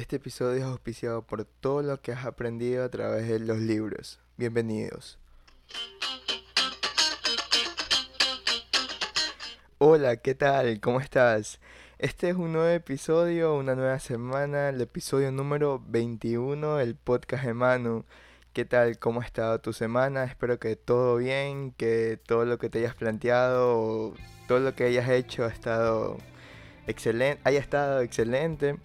Este episodio es auspiciado por todo lo que has aprendido a través de los libros. Bienvenidos. Hola, ¿qué tal? ¿Cómo estás? Este es un nuevo episodio, una nueva semana, el episodio número 21 del podcast de Manu. ¿Qué tal? ¿Cómo ha estado tu semana? Espero que todo bien, que todo lo que te hayas planteado, todo lo que hayas hecho ha estado excelente, haya estado excelente.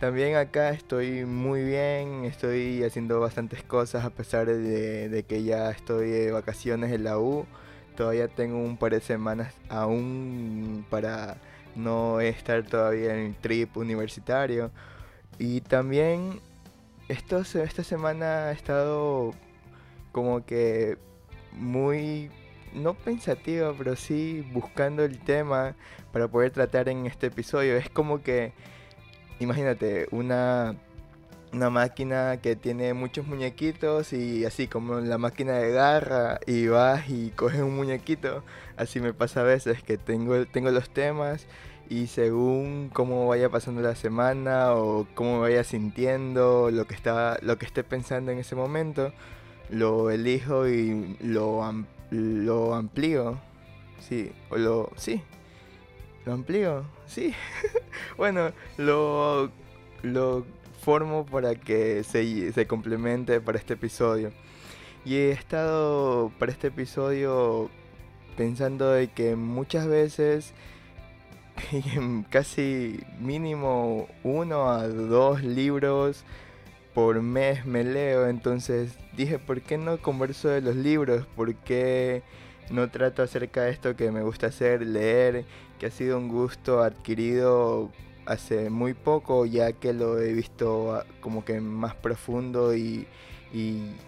También acá estoy muy bien, estoy haciendo bastantes cosas a pesar de, que ya estoy de vacaciones en la U. Todavía tengo un par de semanas aún para no estar todavía en el trip universitario. Y también esto, esta semana ha estado como que muy, no pensativa, pero sí buscando el tema para poder tratar en este episodio. Es como que imagínate, una, una máquina que tiene muchos muñequitos y así como la máquina de garra y vas y coges un muñequito, así me pasa a veces que tengo, tengo los temas y según cómo vaya pasando la semana o cómo me vaya sintiendo, lo que, está, lo que esté pensando en ese momento, lo elijo y lo, lo amplío. Sí, o lo... Sí, ¿Lo amplío? Sí. bueno, lo, lo formo para que se, se complemente para este episodio. Y he estado para este episodio pensando de que muchas veces, casi mínimo uno a dos libros por mes me leo. Entonces dije, ¿por qué no converso de los libros? ¿Por qué no trato acerca de esto que me gusta hacer, leer? Que ha sido un gusto adquirido hace muy poco, ya que lo he visto ah, como que más profundo y,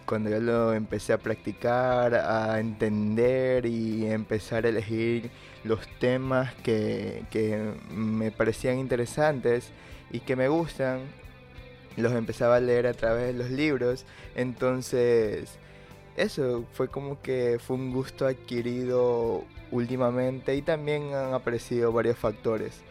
cuando yo lo empecé a practicar, a entender y empezar a elegir los temas que, que me parecían interesantes y que me gustan, los empezaba a leer a través de los libros, entonces eso fue como que fue un gusto adquirido últimamente y también han aparecido varios factores.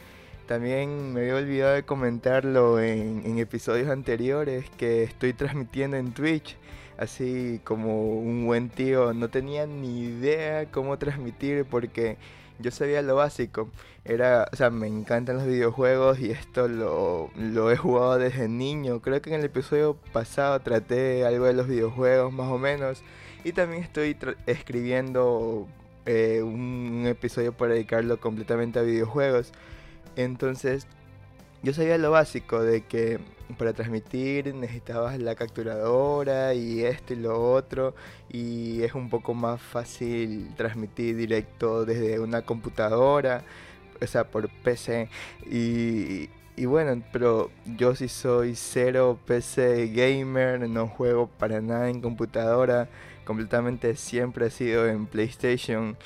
También me había olvidado de comentarlo en, episodios anteriores que estoy transmitiendo en Twitch, así como un buen tío. No tenía ni idea cómo transmitir porque yo sabía lo básico. Era, o sea, me encantan los videojuegos y esto lo, lo he jugado desde niño. Creo que en el episodio pasado traté algo de los videojuegos más o menos. Y también estoy escribiendo eh, un episodio para dedicarlo completamente a videojuegos. Entonces, yo sabía lo básico de que para transmitir necesitabas la capturadora y esto y lo otro y es un poco más fácil transmitir directo desde una computadora, o sea, por PC y, y bueno, pero yo sí soy cero PC gamer, no juego para nada en computadora completamente siempre he sido en PlayStation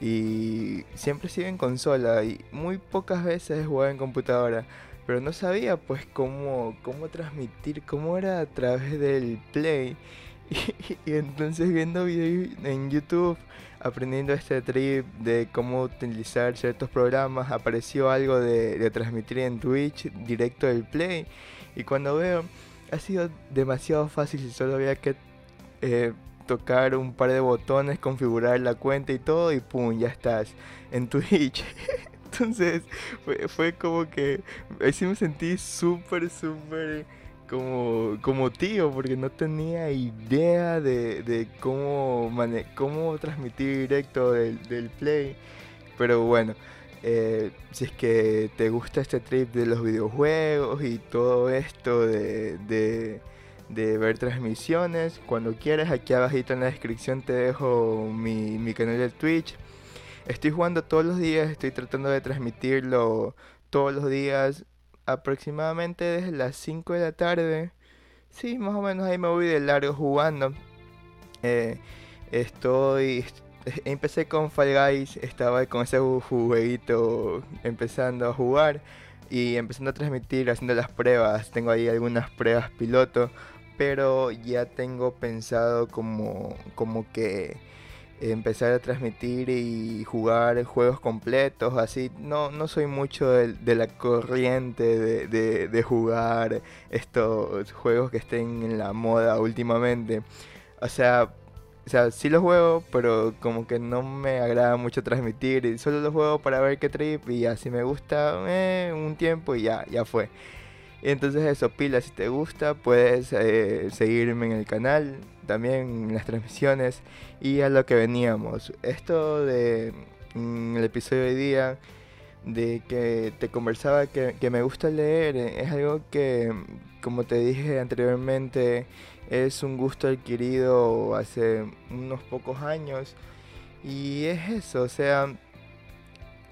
y siempre he sido en consola y muy pocas veces he en computadora. Pero no sabía pues cómo, cómo transmitir, cómo era a través del Play. Y, entonces viendo videos en YouTube, aprendiendo este trip de cómo utilizar ciertos programas, apareció algo de, transmitir en Twitch directo del Play. Y cuando veo, ha sido demasiado fácil, solo había que eh, tocar un par de botones, configurar la cuenta y todo y pum, ya estás en Twitch. Entonces fue, como que así me sentí súper, súper como, como tío porque no tenía idea de, cómo, cómo transmitir directo del, play. Pero bueno, eh, si es que te gusta este trip de los videojuegos y todo esto de de ver transmisiones. Cuando quieras, aquí abajito en la descripción te dejo mi, canal de Twitch. Estoy jugando todos los días, estoy tratando de transmitirlo todos los días, aproximadamente desde las 5 de la tarde. Sí, más o menos ahí me voy de largo jugando. Eh, estoy. Empecé con Fall Guys, estaba con ese jueguito empezando a jugar y empezando a transmitir, haciendo las pruebas. Tengo ahí algunas pruebas piloto pero ya tengo pensado como, como que empezar a transmitir y jugar juegos completos, así. No, no soy mucho de, la corriente de, de, jugar estos juegos que estén en la moda últimamente. O sea, o sea, sí los juego, pero como que no me agrada mucho transmitir. Solo los juego para ver qué trip y así me gusta eh, un tiempo y ya, ya fue. Entonces eso, pila, si te gusta, puedes eh, seguirme en el canal, también las transmisiones y a lo que veníamos. Esto de mm, el episodio de hoy día, de que te conversaba que, que me gusta leer, es algo que, como te dije anteriormente, es un gusto adquirido hace unos pocos años. Y es eso, o sea,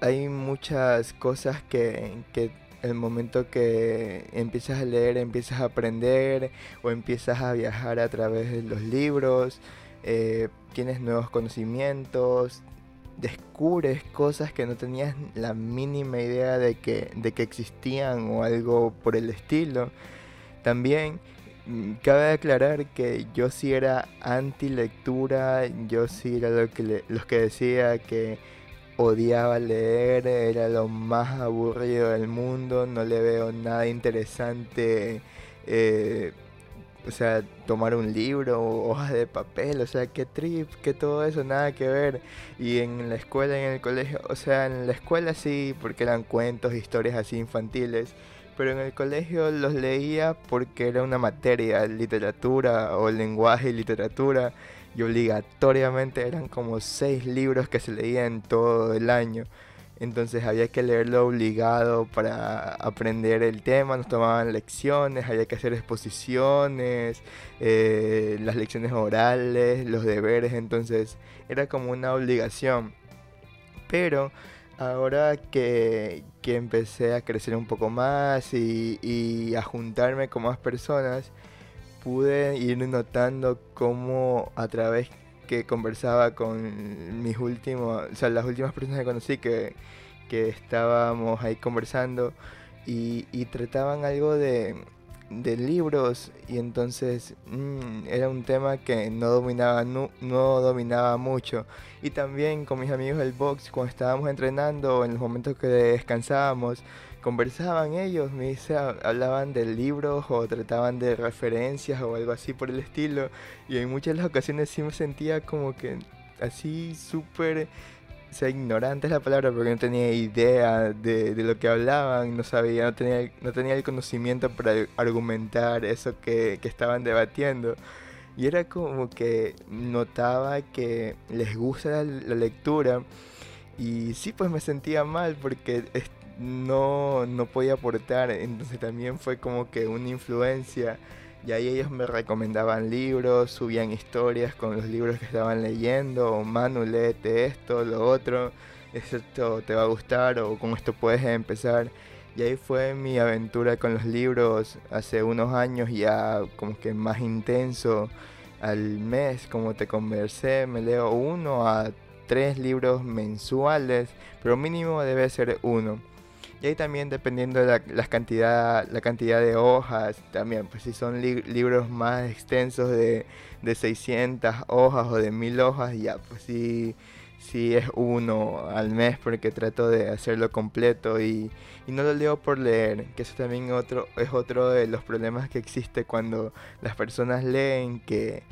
hay muchas cosas que, que el momento que empiezas a leer, empiezas a aprender o empiezas a viajar a través de los libros, eh, tienes nuevos conocimientos, descubres cosas que no tenías la mínima idea de que, de que existían o algo por el estilo. También mm, cabe aclarar que yo sí era anti lectura, yo sí era lo que los que decía que odiaba leer, era lo más aburrido del mundo, no le veo nada interesante, eh, o sea, tomar un libro, hojas de papel, o sea, qué trip, que todo eso, nada que ver. Y en la escuela, en el colegio, o sea, en la escuela sí, porque eran cuentos, historias así infantiles, pero en el colegio los leía porque era una materia, literatura o lenguaje y literatura y obligatoriamente eran como seis libros que se leían todo el año. Entonces había que leerlo obligado para aprender el tema, nos tomaban lecciones, había que hacer exposiciones, eh, las lecciones orales, los deberes, entonces era como una obligación. Pero ahora que, que empecé a crecer un poco más y, y a juntarme con más personas, pude ir notando cómo a través que conversaba con mis últimos, o sea, las últimas personas que conocí que, que estábamos ahí conversando y, y trataban algo de, de, libros y entonces mm, era un tema que no dominaba, no, no, dominaba mucho. Y también con mis amigos del box, cuando estábamos entrenando, en los momentos que descansábamos, conversaban ellos, me dice, hablaban de libros o trataban de referencias o algo así por el estilo. Y en muchas de las ocasiones sí me sentía como que así súper, sea, ignorante es la palabra porque no tenía idea de, de, lo que hablaban, no sabía, no tenía, no tenía el conocimiento para argumentar eso que, que estaban debatiendo. Y era como que notaba que les gusta la, la lectura. Y sí, pues me sentía mal porque no, no podía aportar, entonces también fue como que una influencia. Y ahí ellos me recomendaban libros, subían historias con los libros que estaban leyendo, o Manu, léete esto, lo otro, esto te va a gustar, o con esto puedes empezar. Y ahí fue mi aventura con los libros hace unos años, ya como que más intenso. Al mes, como te conversé, me leo uno a tres libros mensuales, pero mínimo debe ser uno. Y ahí también dependiendo de la, cantidad, la cantidad de hojas, también, pues si son libros más extensos de, de 600 hojas o de 1000 hojas, ya, pues sí, sí es uno al mes porque trato de hacerlo completo y, y, no lo leo por leer, que eso también otro, es otro de los problemas que existe cuando las personas leen que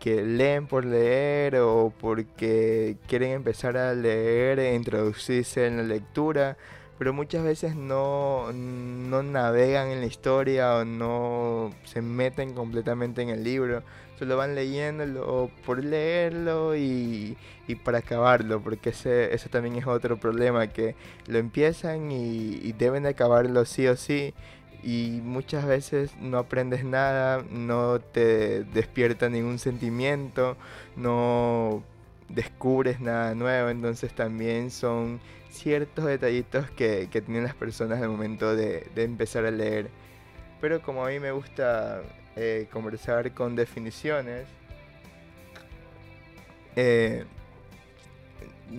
que leen por leer o porque quieren empezar a leer e introducirse en la lectura, pero muchas veces no, no navegan en la historia o no se meten completamente en el libro, solo van leyéndolo por leerlo y, y para acabarlo, porque ese, ese también es otro problema, que lo empiezan y, deben de acabarlo sí o sí, y muchas veces no aprendes nada, no te despierta ningún sentimiento, no descubres nada nuevo, entonces también son ciertos detallitos que, que tienen las personas al momento de, de, empezar a leer. Pero como a mí me gusta eh, conversar con definiciones, eh,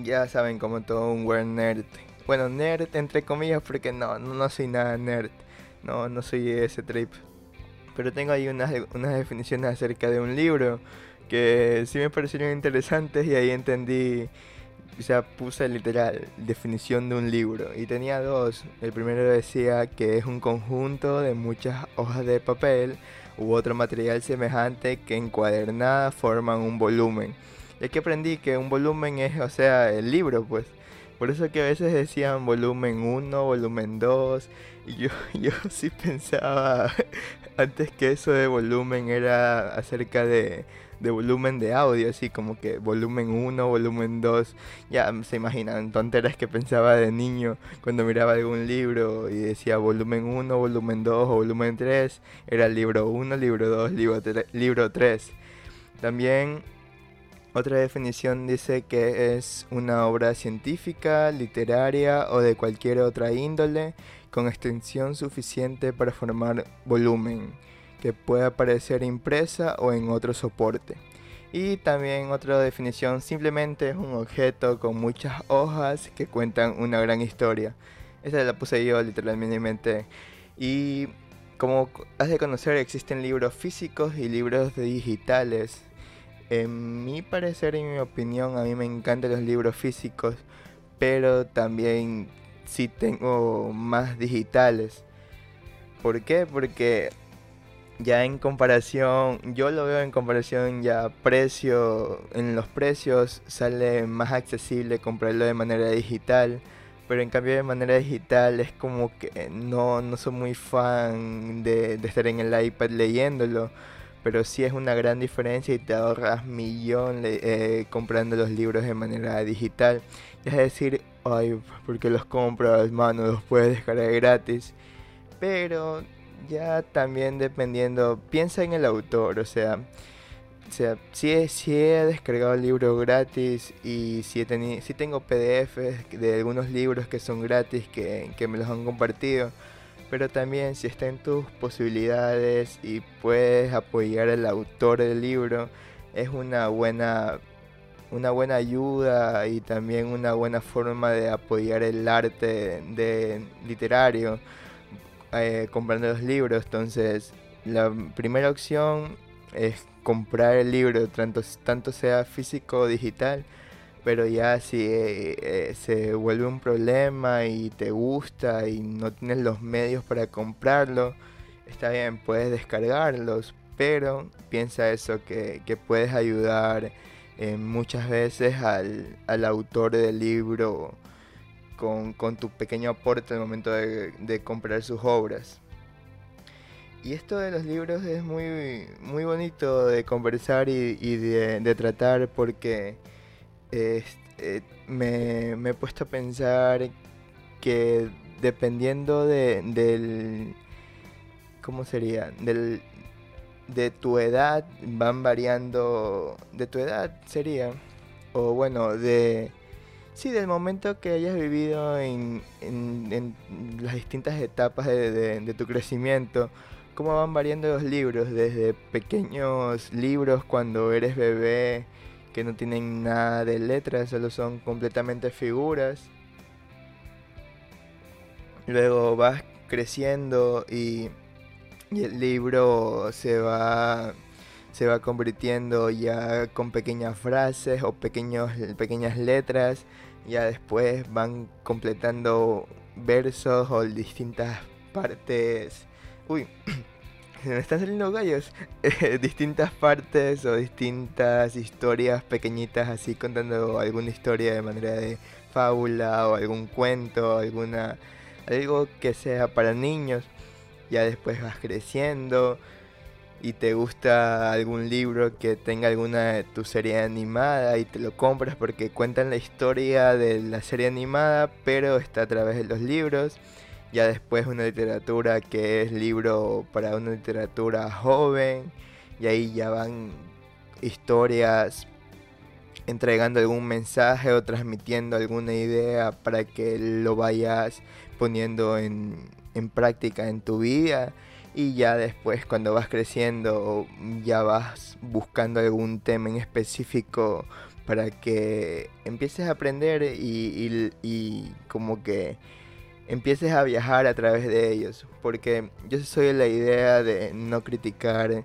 ya saben como todo un word nerd. Bueno, nerd entre comillas porque no, no, no soy nada nerd. No, no soy ese trip. Pero tengo ahí unas, unas definiciones acerca de un libro que sí me parecieron interesantes y ahí entendí, o sea, puse literal definición de un libro y tenía dos. El primero decía que es un conjunto de muchas hojas de papel u otro material semejante que encuadernadas forman un volumen. Y aquí aprendí que un volumen es, o sea, el libro, pues. Por eso que a veces decían volumen 1, volumen 2. Y yo, yo sí pensaba antes que eso de volumen era acerca de, de volumen de audio, así como que volumen 1, volumen 2. Ya se imaginan tonteras que pensaba de niño cuando miraba algún libro y decía volumen 1, volumen 2 o volumen 3. Era libro 1, libro 2, libro, libro 3. También otra definición dice que es una obra científica, literaria o de cualquier otra índole con extensión suficiente para formar volumen, que puede aparecer impresa o en otro soporte. Y también otra definición simplemente es un objeto con muchas hojas que cuentan una gran historia. Esa la puse yo literalmente. Y como has de conocer existen libros físicos y libros digitales en mi parecer y mi opinión, a mí me encantan los libros físicos, pero también sí tengo más digitales. ¿Por qué? Porque ya en comparación, yo lo veo en comparación ya precio, en los precios sale más accesible comprarlo de manera digital, pero en cambio de manera digital es como que no, no soy muy fan de, de estar en el iPad leyéndolo pero sí es una gran diferencia y te ahorras millón eh, comprando los libros de manera digital. Es decir, ay, porque los compras, mano, los puedes descargar gratis. Pero ya también dependiendo, piensa en el autor, o sea, o sea, si he, he descargado el libro gratis y si, he si tengo PDFs de algunos libros que son gratis que, que me los han compartido pero también si está en tus posibilidades y puedes apoyar al autor del libro, es una buena, una buena ayuda y también una buena forma de apoyar el arte de, literario eh, comprando los libros. Entonces, la primera opción es comprar el libro, tanto, tanto sea físico o digital pero ya si eh, eh, se vuelve un problema y te gusta y no tienes los medios para comprarlo, está bien, puedes descargarlos, pero piensa eso, que, puedes ayudar muchas veces al, autor del libro con, tu pequeño aporte el momento de, comprar sus obras. Y esto de los libros es muy, muy bonito de conversar y, de, tratar porque eh, me, he puesto a pensar que dependiendo de, del... ¿Cómo sería? Del, de tu edad van variando... De tu edad sería. O bueno, de... Sí, del momento que hayas vivido en, en, las distintas etapas de, de, tu crecimiento, cómo van variando los libros, desde pequeños libros cuando eres bebé, que no tienen nada de letras, solo son completamente figuras. Luego vas creciendo y, el libro se va se va convirtiendo ya con pequeñas frases o pequeños, pequeñas letras. Ya después van completando versos o distintas partes. Uy, se me están saliendo gallos. Eh, distintas partes o distintas historias pequeñitas así contando alguna historia de manera de fábula o algún cuento, alguna algo que sea para niños. Ya después vas creciendo y te gusta algún libro que tenga alguna de tu serie animada y te lo compras porque cuentan la historia de la serie animada, pero está a través de los libros. Ya después una literatura que es libro para una literatura joven y ahí ya van historias entregando algún mensaje o transmitiendo alguna idea para que lo vayas poniendo en, en práctica en tu vida y ya después cuando vas creciendo ya vas buscando algún tema en específico para que empieces a aprender y, y como que empieces a viajar a través de ellos. Porque yo soy la idea de no criticar.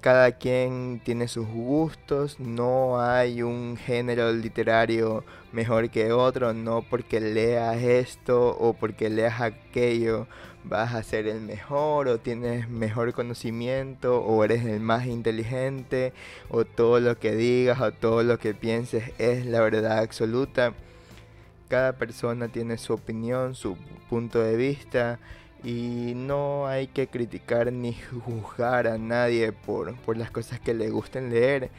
Cada quien tiene sus gustos, no hay un género literario mejor que otro, no porque leas esto o porque leas aquello vas a ser el mejor o tienes mejor conocimiento o eres el más inteligente o todo lo que digas o todo lo que pienses es la verdad absoluta. Cada persona tiene su opinión, su punto de vista y no hay que criticar ni juzgar a nadie por, por las cosas que le gusten leer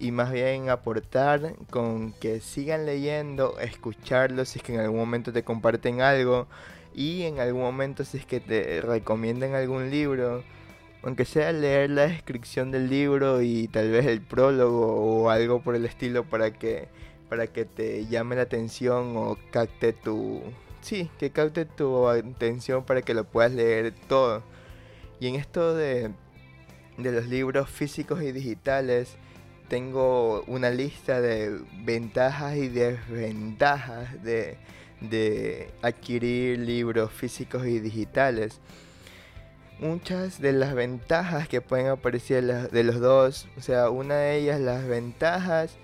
y más bien aportar con que sigan leyendo, escucharlos si es que en algún momento te comparten algo y en algún momento si es que te recomiendan algún libro, aunque sea leer la descripción del libro y tal vez el prólogo o algo por el estilo para que para que te llame la atención o capte tu sí, que capte tu atención para que lo puedas leer todo. Y en esto de de los libros físicos y digitales tengo una lista de ventajas y desventajas de de adquirir libros físicos y digitales. Muchas de las ventajas que pueden aparecer de los dos, o sea, una de ellas las ventajas,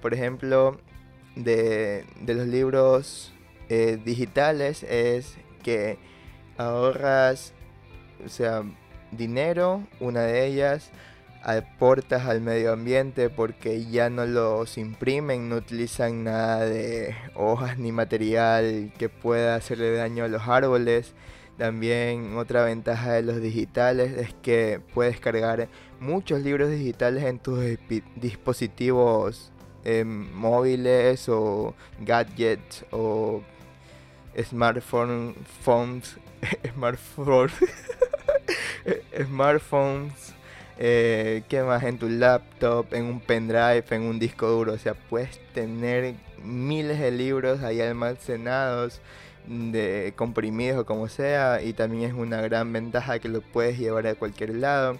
por ejemplo, de, los libros eh, digitales es que ahorras, o sea, dinero, una de ellas, aportas al medio ambiente porque ya no los imprimen, no utilizan nada de hojas ni material que pueda hacerle daño a los árboles. También otra ventaja de los digitales es que puedes cargar muchos libros digitales en tus dispositivos em, móviles o gadgets o smartphones, smartphones, smartphones eh, ¿Qué más? En tu laptop, en un pendrive, en un disco duro. O sea, puedes tener miles de libros ahí almacenados, de comprimidos o como sea. Y también es una gran ventaja que lo puedes llevar a cualquier lado.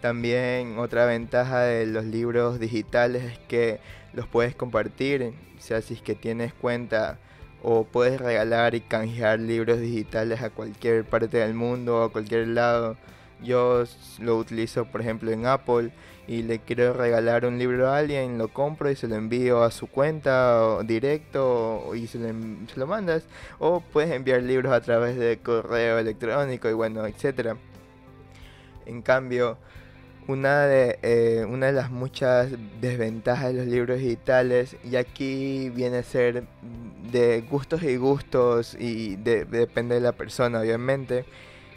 También otra ventaja de los libros digitales es que los puedes compartir. O sea, si es que tienes cuenta o puedes regalar y canjear libros digitales a cualquier parte del mundo o a cualquier lado yo lo utilizo, por ejemplo, en Apple y le quiero regalar un libro a alguien, lo compro y se lo envío a su cuenta directo y se lo, mandas. O puedes enviar libros a través de correo electrónico y bueno, etcétera. En cambio, una de, eh, una de las muchas desventajas de los libros digitales, y aquí viene a ser de gustos y gustos y depende de la persona, obviamente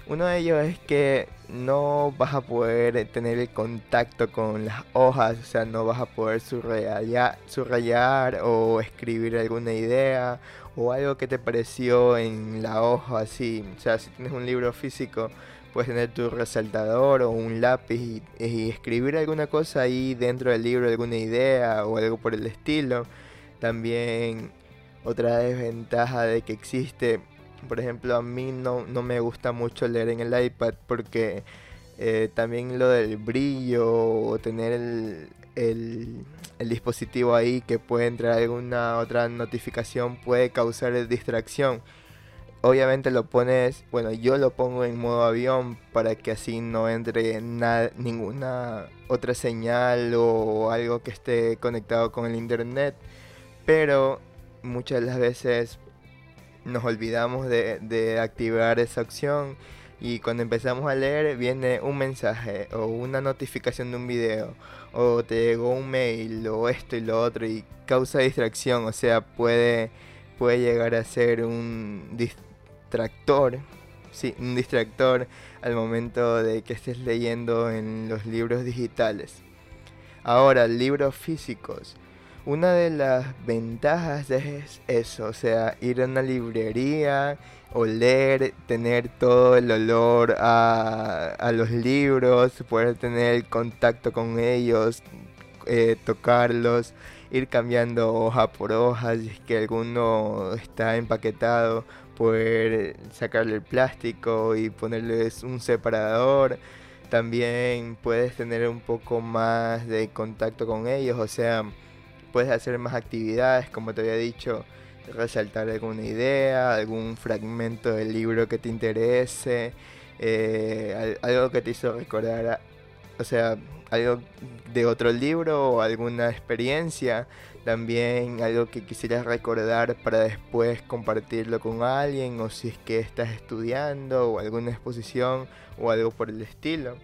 uno de ellos es que no vas a poder tener el contacto con las hojas, o sea, no vas a poder subrayar, subrayar o escribir alguna idea o algo que te pareció en la hoja, así. O sea, si tienes un libro físico, puedes tener tu resaltador o un lápiz y, y escribir alguna cosa ahí dentro del libro, alguna idea o algo por el estilo. También otra desventaja de que existe por ejemplo, a mí no, no me gusta mucho leer en el iPad porque eh, también lo del brillo o tener el, el, el, dispositivo ahí que puede entrar alguna otra notificación puede causar distracción. Obviamente lo pones, bueno, yo lo pongo en modo avión para que así no entre ninguna otra señal o algo que esté conectado con el internet. Pero muchas de las veces nos olvidamos de, activar esa opción y cuando empezamos a leer viene un mensaje o una notificación de un video o te llegó un mail o esto y lo otro y causa distracción, o sea, puede, puede llegar a ser un distractor, sí, un distractor al momento de que estés leyendo en los libros digitales. Ahora, libros físicos. Una de las ventajas es eso, o sea, ir a una librería, oler, tener todo el olor a, los libros, poder tener contacto con ellos, eh, tocarlos, ir cambiando hoja por hoja, si es que alguno está empaquetado, poder sacarle el plástico y ponerles un separador. También puedes tener un poco más de contacto con ellos, o sea, puedes hacer más actividades, como te había dicho, resaltar alguna idea, algún fragmento del libro que te interese, eh, algo que te hizo recordar o sea, algo de otro libro o alguna experiencia, también algo que quisieras recordar para después compartirlo con alguien o si es que estás estudiando o alguna exposición o algo por el estilo.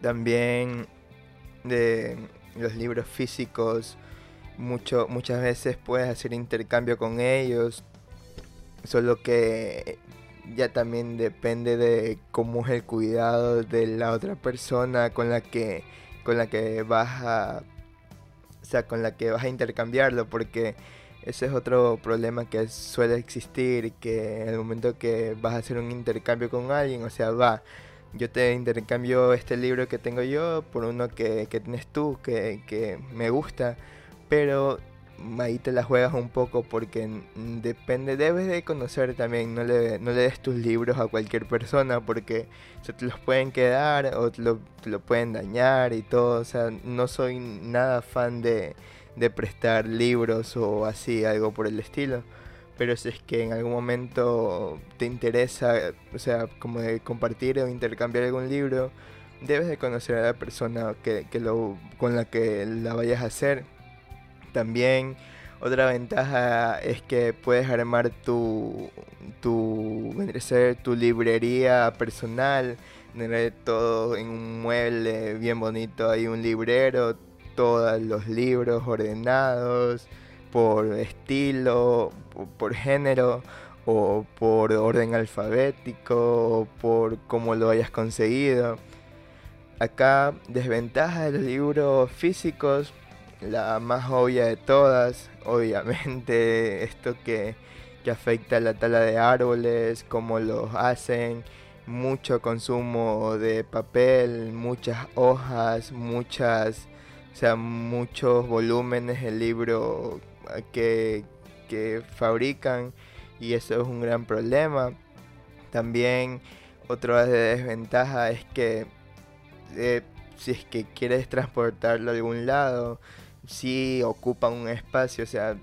También de los libros físicos, mucho, muchas veces puedes hacer intercambio con ellos, solo que ya también depende de cómo es el cuidado de la otra persona con la que con la que vas a o sea, con la que vas a intercambiarlo porque ese es otro problema que suele existir que en el momento que vas a hacer un intercambio con alguien, o sea, va, yo te intercambio este libro que tengo yo por uno que, que tienes tú, que, que me gusta, pero ahí te la juegas un poco porque depende, debes de conocer también, no le, no le des tus libros a cualquier persona porque se te los pueden quedar o te lo, pueden dañar y todo, o sea, no soy nada fan de, de prestar libros o así, algo por el estilo. Pero si es que en algún momento te interesa, o sea, como de compartir o intercambiar algún libro, debes de conocer a la persona que, que lo, con la que la vayas a hacer. También otra ventaja es que puedes armar tu, tu, tu librería personal, tener todo en un mueble bien bonito, hay un librero, todos los libros ordenados por estilo, por género o por orden alfabético por cómo lo hayas conseguido. Acá desventaja de los libros físicos la más obvia de todas, obviamente esto que, que afecta a la tala de árboles, cómo los hacen, mucho consumo de papel, muchas hojas, muchas, o sea, muchos volúmenes de libro que, que fabrican y eso es un gran problema. También otra desventaja es que eh, si es que quieres transportarlo a algún lado, sí ocupan un espacio, o sea,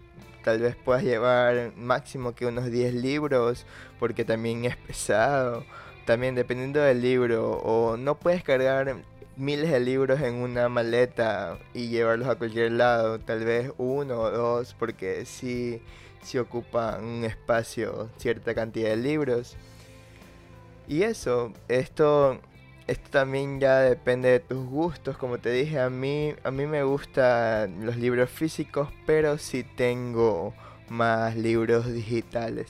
tal vez puedas llevar máximo que unos 10 libros, porque también es pesado, también dependiendo del libro, o no puedes cargar miles de libros en una maleta y llevarlos a cualquier lado, tal vez uno o dos, porque sí, sí ocupan un espacio cierta cantidad de libros. Y eso, esto esto también ya depende de tus gustos, como te dije, a mí, a mí me gustan los libros físicos, pero sí tengo más libros digitales.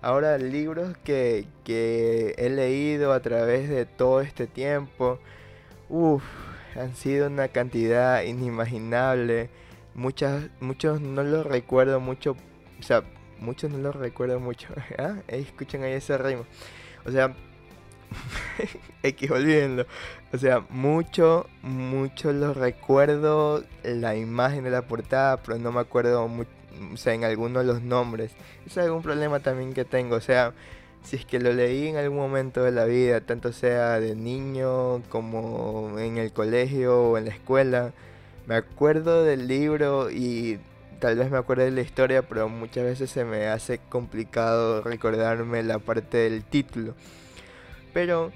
Ahora, libros que, que he leído a través de todo este tiempo, uff, han sido una cantidad inimaginable. Muchas, muchos no los recuerdo mucho, o sea, muchos no los recuerdo mucho. ¿Ah? Escuchen ahí ese ritmo. O sea, X, olvídenlo. O sea, mucho, mucho lo recuerdo la imagen de la portada, pero no me acuerdo, o sea, en algunos los nombres. Es algún problema también que tengo. O sea, si es que lo leí en algún momento de la vida, tanto sea de niño como en el colegio o en la escuela, me acuerdo del libro y tal vez me acuerdo de la historia, pero muchas veces se me hace complicado recordarme la parte del título. Pero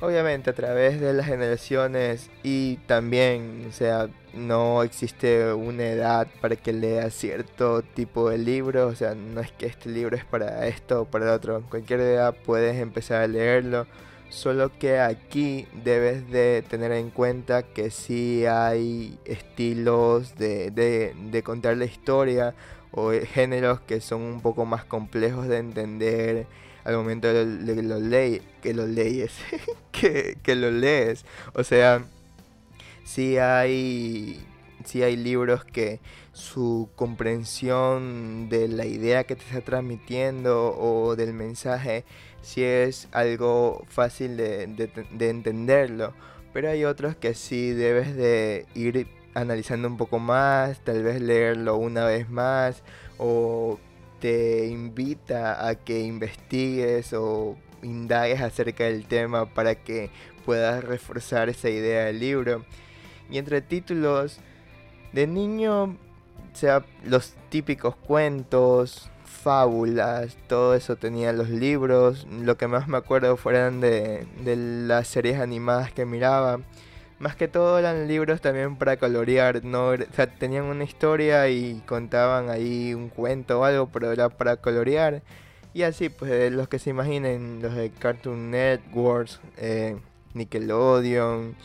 obviamente a través de las generaciones y también, o sea, no existe una edad para que leas cierto tipo de libro, o sea, no es que este libro es para esto o para otro, cualquier edad puedes empezar a leerlo, solo que aquí debes de tener en cuenta que sí hay estilos de, de, de contar la historia o géneros que son un poco más complejos de entender al momento de, lo lees, que lo lees, que, que lo lees. O sea, sí hay, hay libros que su comprensión de la idea que te está transmitiendo o del mensaje, sí es algo fácil de, de entenderlo. Pero hay otros que sí debes de ir analizando un poco más, tal vez leerlo una vez más o te invita a que investigues o indagues acerca del tema para que puedas reforzar esa idea del libro. Y entre títulos de niño, sea los típicos cuentos, fábulas, todo eso tenía los libros. Lo que más me acuerdo fueron de, de las series animadas que miraba. Más que todo eran libros también para colorear, no, o sea, tenían una historia y contaban ahí un cuento o algo, pero era para colorear. Y así, pues los que se imaginen, los de Cartoon Networks, eh, Nickelodeon.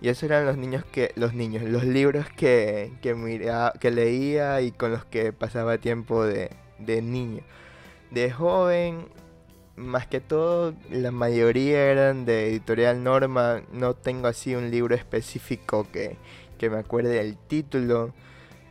Y esos eran los niños que, los niños, los libros que, que, mira, que leía y con los que pasaba tiempo de, de niño. De joven, más que todo, la mayoría eran de editorial Norma. No tengo así un libro específico que, que me acuerde del título.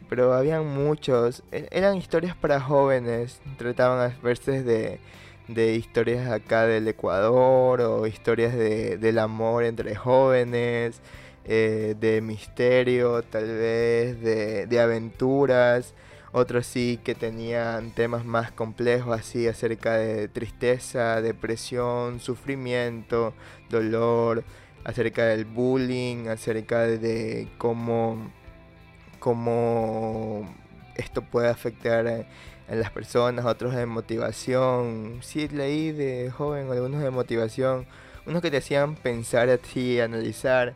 Pero habían muchos. E, eran historias para jóvenes. Trataban a veces de, de historias acá del Ecuador o historias de, del amor entre jóvenes. Eh, de misterio, tal vez, de, de aventuras otros sí que tenían temas más complejos así acerca de tristeza, depresión, sufrimiento, dolor, acerca del bullying, acerca de cómo, cómo esto puede afectar a, las personas, otros de motivación. Sí leí de joven algunos de motivación, unos que te hacían pensar así, analizar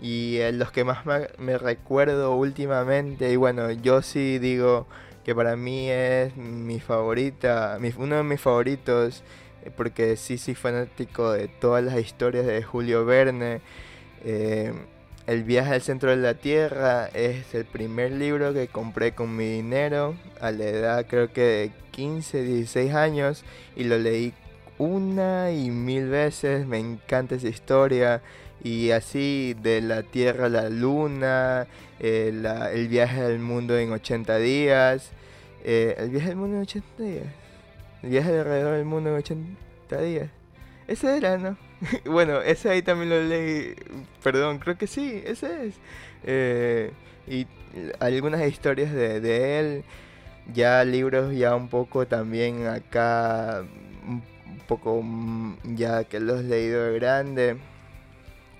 y los que más me, recuerdo últimamente, y bueno, yo sí digo que para mí es mi favorita, uno de mis favoritos, eh, porque sí soy fanático de todas las historias de Julio Verne. Eh, el viaje al centro de la Tierra es el primer libro que compré con mi dinero a la edad creo que de 15, 16 años y lo leí una y mil veces, me encanta esa historia y así de la Tierra a la Luna, eh, el viaje al mundo en 80 días, eh, el viaje al mundo en 80 días, el viaje alrededor del mundo en 80 días. Ese era, ¿no? bueno, ese ahí también lo leí, perdón, creo que sí, ese es. Eh, y algunas historias de, de él, ya libros ya un poco también acá, un poco mm, ya que los he leído de grande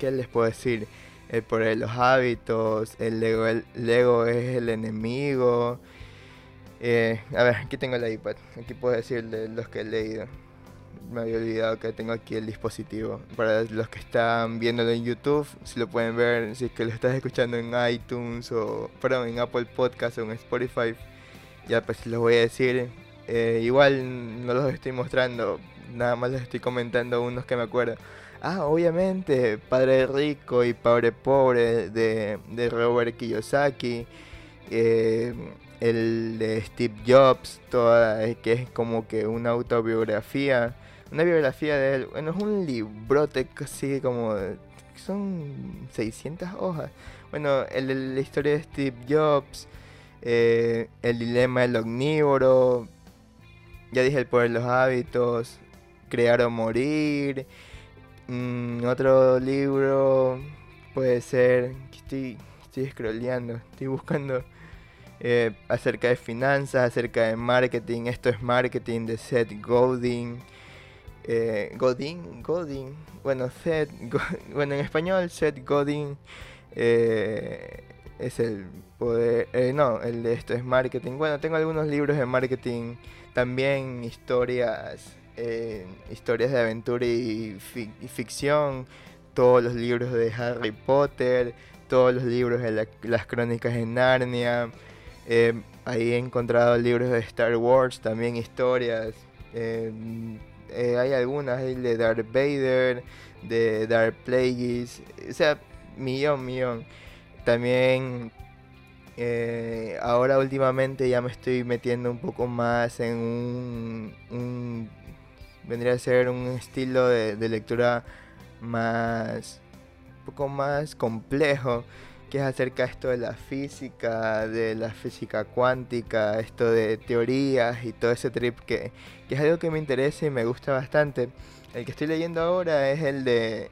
¿qué les puedo decir? El por los hábitos, el Lego, el Lego es el enemigo. Eh, a ver, aquí tengo el iPad, aquí puedo decir de los que he leído. Me había olvidado que tengo aquí el dispositivo. Para los que están viéndolo en YouTube, si lo pueden ver, si es que lo estás escuchando en iTunes o, perdón, en Apple Podcast o en Spotify, ya pues les voy a decir. Eh, igual no los estoy mostrando, nada más les estoy comentando unos que me acuerdo. Ah, obviamente, Padre Rico y Padre Pobre de, de Robert Kiyosaki. Eh, el de Steve Jobs, toda, que es como que una autobiografía. Una biografía de él. Bueno, es un librote casi como... Son 600 hojas. Bueno, el la historia de Steve Jobs. Eh, el dilema del omnívoro. Ya dije el poder de los hábitos. Crear o morir. Mm, otro libro puede ser. Estoy, estoy scrolleando, estoy buscando eh, acerca de finanzas, acerca de marketing. Esto es marketing de Seth Godin. Eh, Godin, Godin. Bueno, Seth, bueno, en español, Seth Godin eh, es el poder. Eh, no, el de esto es marketing. Bueno, tengo algunos libros de marketing, también historias historias de aventura y, ficción, todos los libros de Harry Potter, todos los libros de las crónicas de Narnia. Eh, ahí he encontrado libros de Star Wars, también historias. Eh, eh, hay algunas de Darth Vader, de Darth Plagueis, o sea, millón, millón. También ahora últimamente ya me estoy metiendo un poco más en un vendría a ser un estilo de, lectura más, un poco más complejo, que es acerca de esto de la física, de la física cuántica, esto de teorías y todo ese trip que, que es algo que me interesa y me gusta bastante. El que estoy leyendo ahora es el de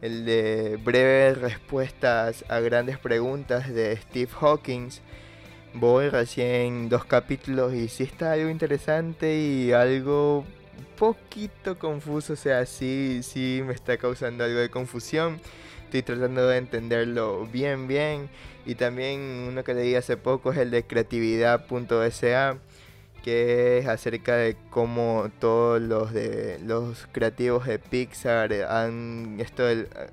el de breves respuestas a grandes preguntas de Steve Hawking. Voy recién dos capítulos y sí está algo interesante y algo poquito confuso, o sea, sí, sí me está causando algo de confusión. Estoy tratando de entenderlo bien, bien. Y también uno que leí hace poco es el de creatividad.sa, que es acerca de cómo todos los de los creativos de Pixar han esto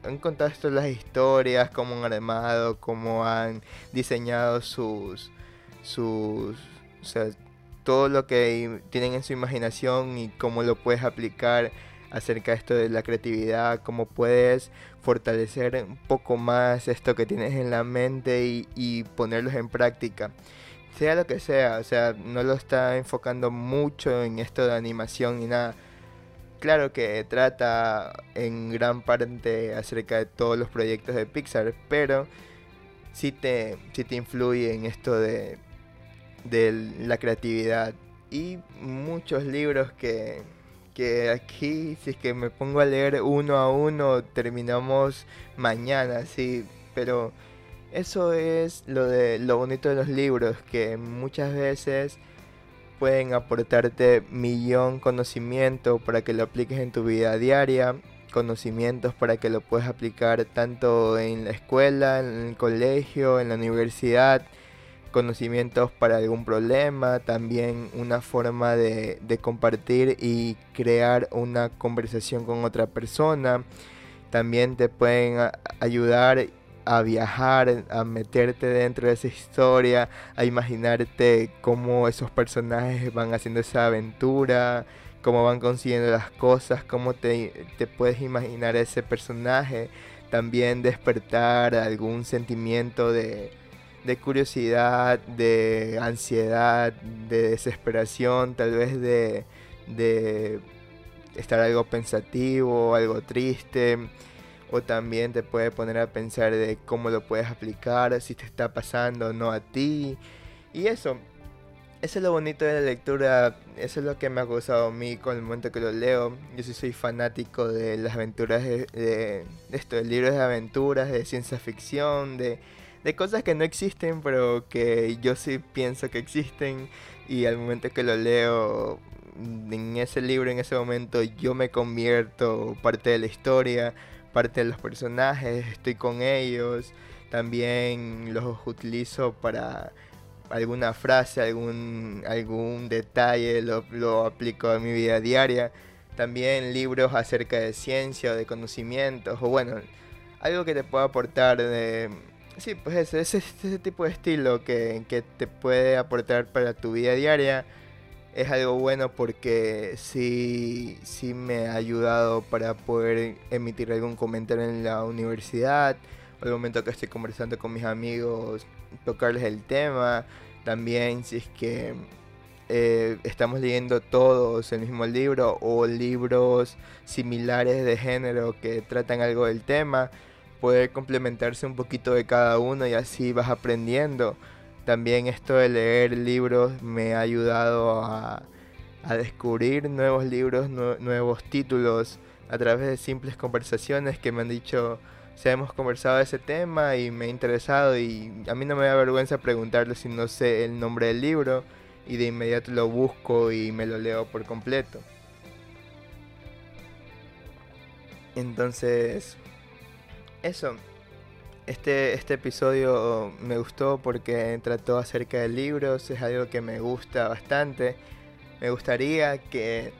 han contado esto las historias, cómo han armado, cómo han diseñado sus sus o sea, todo lo que tienen en su imaginación y cómo lo puedes aplicar acerca de esto de la creatividad, cómo puedes fortalecer un poco más esto que tienes en la mente y, y ponerlos en práctica sea lo que sea, o sea, no lo está enfocando mucho en esto de animación ni nada. Claro que trata en gran parte acerca de todos los proyectos de Pixar, pero sí te, sí te influye en esto de, de la creatividad. Y muchos libros que, que aquí, si es que me pongo a leer uno a uno, terminamos mañana, sí, pero eso es lo de lo bonito de los libros, que muchas veces pueden aportarte millón conocimiento para que lo apliques en tu vida diaria, conocimientos para que lo puedas aplicar tanto en la escuela, en el colegio, en la universidad, conocimientos para algún problema, también una forma de, compartir y crear una conversación con otra persona. También te pueden ayudar a viajar, a meterte dentro de esa historia, a imaginarte cómo esos personajes van haciendo esa aventura, cómo van consiguiendo las cosas, cómo te, te puedes imaginar ese personaje, también despertar algún sentimiento de, de curiosidad, de ansiedad, de desesperación, tal vez de, de estar algo pensativo, algo triste o también te puede poner a pensar de cómo lo puedes aplicar, si te está pasando o no a ti. Y eso, eso es lo bonito de la lectura, eso es lo que me ha gustado a mí con el momento que lo leo. Yo sí soy fanático de las aventuras, de, de, esto, de libros de aventuras, de ciencia ficción, de, de cosas que no existen, pero que yo sí pienso que existen. Y al momento que lo leo, en ese libro, en ese momento, yo me convierto parte de la historia parte de los personajes, estoy con ellos, también los utilizo para alguna frase, algún, algún detalle, lo, lo aplico a mi vida diaria. También libros acerca de ciencia o de conocimientos, o bueno, algo que te pueda aportar de... Sí, pues ese, ese, ese tipo de estilo que, que te puede aportar para tu vida diaria es algo bueno porque sí, sí me ha ayudado para poder emitir algún comentario en la universidad, el momento que estoy conversando con mis amigos, tocarles el tema, también si es que eh, estamos leyendo todos el mismo libro o libros similares de género que tratan algo del tema, poder complementarse un poquito de cada uno y así vas aprendiendo también esto de leer libros me ha ayudado a, descubrir nuevos libros, nuevos títulos a través de simples conversaciones que me han dicho, se hemos conversado de ese tema y me ha interesado y a mí no me da vergüenza preguntarle si no sé el nombre del libro y de inmediato lo busco y me lo leo por completo. Entonces, eso, este, este episodio me gustó porque trató acerca de libros, es algo que me gusta bastante. Me gustaría que,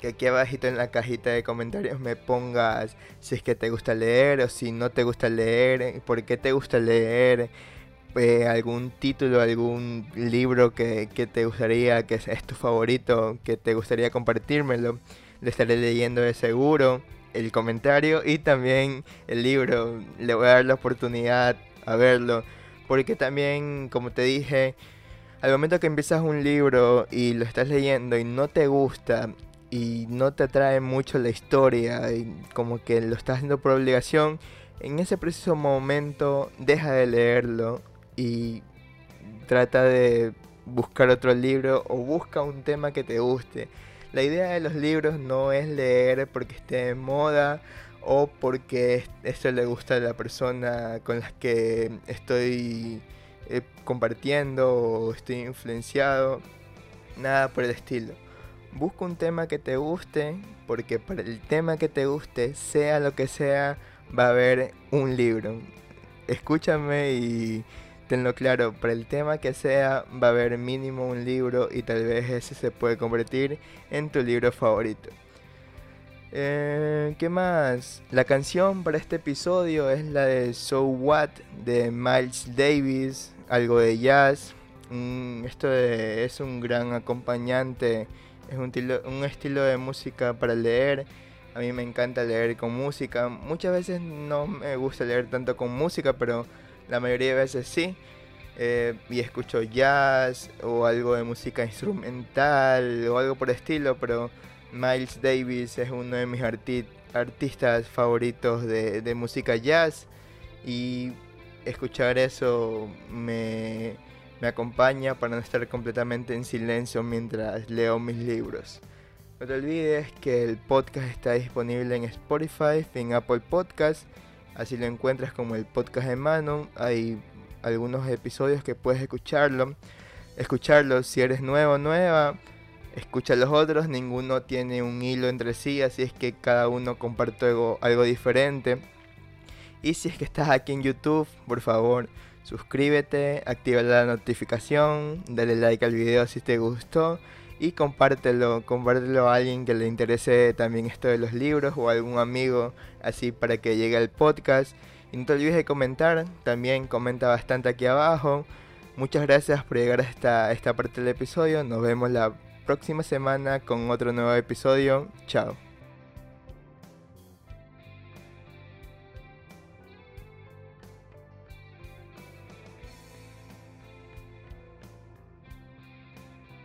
que aquí abajito en la cajita de comentarios me pongas si es que te gusta leer o si no te gusta leer, por qué te gusta leer, eh, algún título, algún libro que, que te gustaría, que es tu favorito, que te gustaría compartírmelo. Lo estaré leyendo de seguro el comentario y también el libro. Le voy a dar la oportunidad a verlo. Porque también, como te dije, al momento que empiezas un libro y lo estás leyendo y no te gusta y no te atrae mucho la historia y como que lo estás haciendo por obligación, en ese preciso momento deja de leerlo y trata de buscar otro libro o busca un tema que te guste. La idea de los libros no es leer porque esté de moda o porque esto le gusta a la persona con la que estoy eh, compartiendo o estoy influenciado. Nada por el estilo. Busca un tema que te guste porque para el tema que te guste, sea lo que sea, va a haber un libro. Escúchame y tenlo claro, para el tema que sea va a haber mínimo un libro y tal vez ese se puede convertir en tu libro favorito. Eh, ¿Qué más? La canción para este episodio es la de So What de Miles Davis, algo de jazz. esto es un gran acompañante, es un estilo de música para leer. A mí me encanta leer con música. Muchas veces no me gusta leer tanto con música, pero la mayoría de veces sí. Eh, y escucho jazz o algo de música instrumental o algo por estilo, pero Miles Davis es uno de mis artistas favoritos de, música jazz y escuchar eso me, me acompaña para no estar completamente en silencio mientras leo mis libros. No te olvides que el podcast está disponible en Spotify, en Apple Podcast, así lo encuentras como el podcast de mano. Hay algunos episodios que puedes escucharlo. Escucharlo si eres nuevo o nueva escucha a los otros, ninguno tiene un hilo entre sí, así es que cada uno comparte algo, algo diferente. Y si es que estás aquí en YouTube, por favor, suscríbete, activa la notificación, dale like al video si te gustó y compártelo, compártelo a alguien que le interese también esto de los libros o a algún amigo así para que llegue al podcast. Y no te olvides de comentar, también comenta bastante aquí abajo. Muchas gracias por llegar hasta esta parte del episodio. Nos vemos la próxima semana con otro nuevo episodio. Chao.